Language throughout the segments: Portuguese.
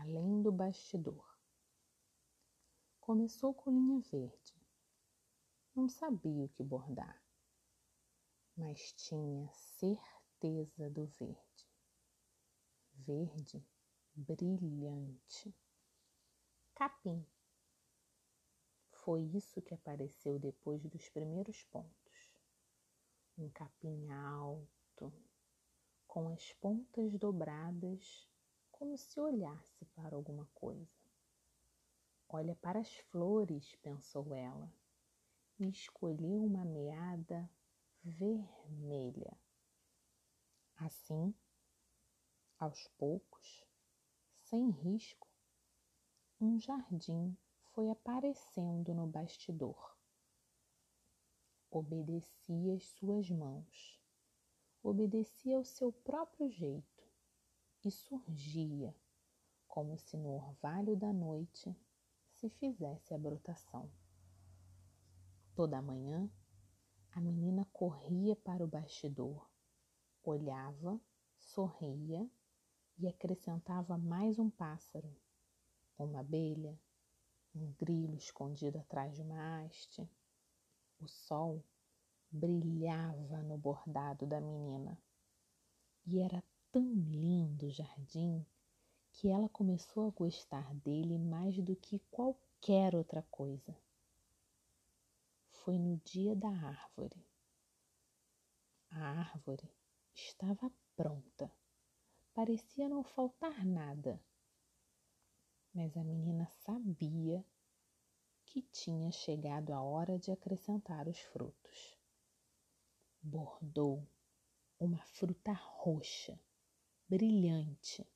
além do bastidor. Começou com linha verde. Não sabia o que bordar, mas tinha certeza do verde. Verde brilhante. Capim. Foi isso que apareceu depois dos primeiros pontos. Um capim alto, com as pontas dobradas, como se olhasse para alguma coisa. Olha para as flores, pensou ela, e escolheu uma meada vermelha. Assim, aos poucos, sem risco, um jardim foi aparecendo no bastidor. Obedecia às suas mãos, obedecia ao seu próprio jeito e surgia, como se no orvalho da noite se fizesse a brotação. Toda manhã, a menina corria para o bastidor, olhava, sorria e acrescentava mais um pássaro, uma abelha, um grilo escondido atrás de uma haste. O sol brilhava no bordado da menina e era tão lindo jardim que ela começou a gostar dele mais do que qualquer outra coisa. Foi no dia da árvore. A árvore estava pronta. Parecia não faltar nada mas a menina sabia que tinha chegado a hora de acrescentar os frutos. Bordou uma fruta roxa, brilhante,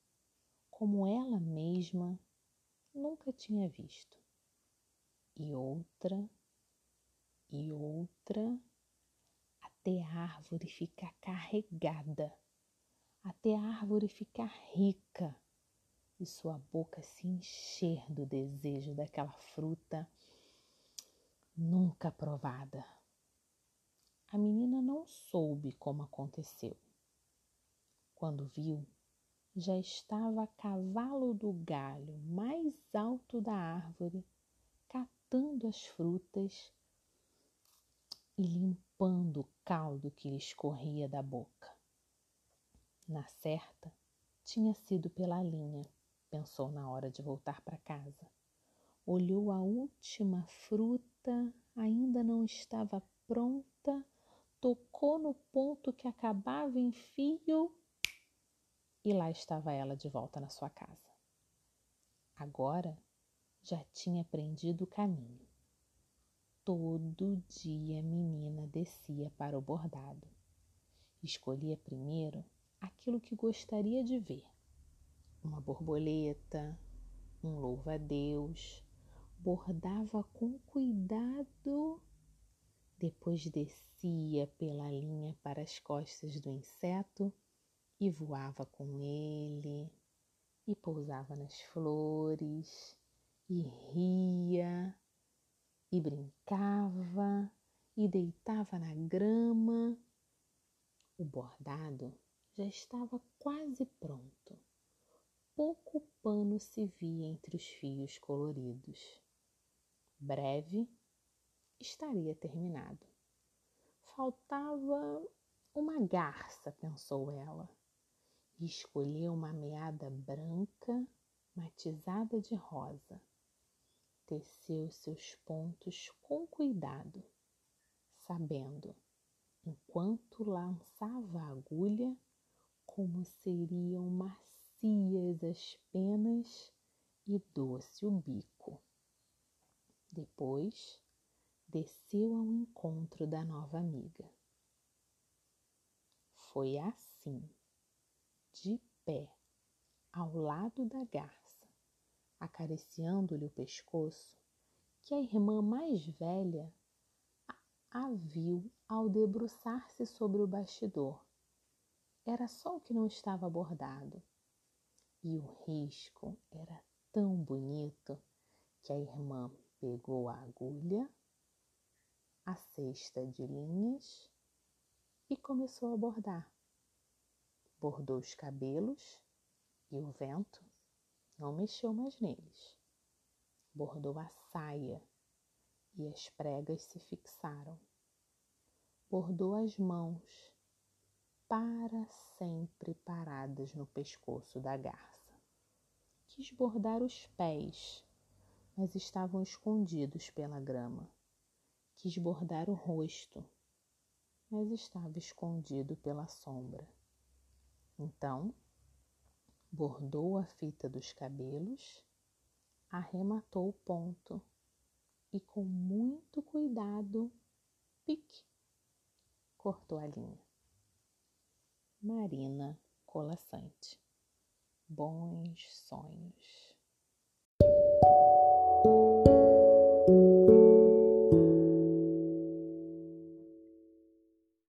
como ela mesma nunca tinha visto. E outra, e outra, até a árvore ficar carregada, até a árvore ficar rica e sua boca se encher do desejo daquela fruta nunca provada. A menina não soube como aconteceu. Quando viu, já estava a cavalo do galho mais alto da árvore, catando as frutas e limpando o caldo que lhe escorria da boca. Na certa, tinha sido pela linha pensou na hora de voltar para casa. Olhou a última fruta, ainda não estava pronta, tocou no ponto que acabava em fio e lá estava ela de volta na sua casa. Agora já tinha aprendido o caminho. Todo dia a menina descia para o bordado. Escolhia primeiro aquilo que gostaria de ver uma borboleta, um louva-a-Deus, bordava com cuidado, depois descia pela linha para as costas do inseto e voava com ele, e pousava nas flores, e ria, e brincava, e deitava na grama. O bordado já estava quase pronto pouco pano se via entre os fios coloridos. Breve estaria terminado. Faltava uma garça, pensou ela, e escolheu uma meada branca matizada de rosa. Teceu seus pontos com cuidado, sabendo, enquanto lançava a agulha, como seriam macias as penas e doce o bico. Depois desceu ao encontro da nova amiga. Foi assim, de pé, ao lado da garça, acariciando-lhe o pescoço, que a irmã mais velha a viu ao debruçar-se sobre o bastidor. Era só o que não estava bordado e o risco era tão bonito que a irmã pegou a agulha, a cesta de linhas e começou a bordar. Bordou os cabelos e o vento Não mexeu mais neles. Bordou a saia e as pregas se fixaram. Bordou as mãos para sempre paradas no pescoço da garça. Quis bordar os pés, mas estavam escondidos pela grama. Quis bordar o rosto, mas estava escondido pela sombra. Então, bordou a fita dos cabelos, arrematou o ponto e, com muito cuidado, pique, cortou a linha. Marina Colassante. Bons sonhos.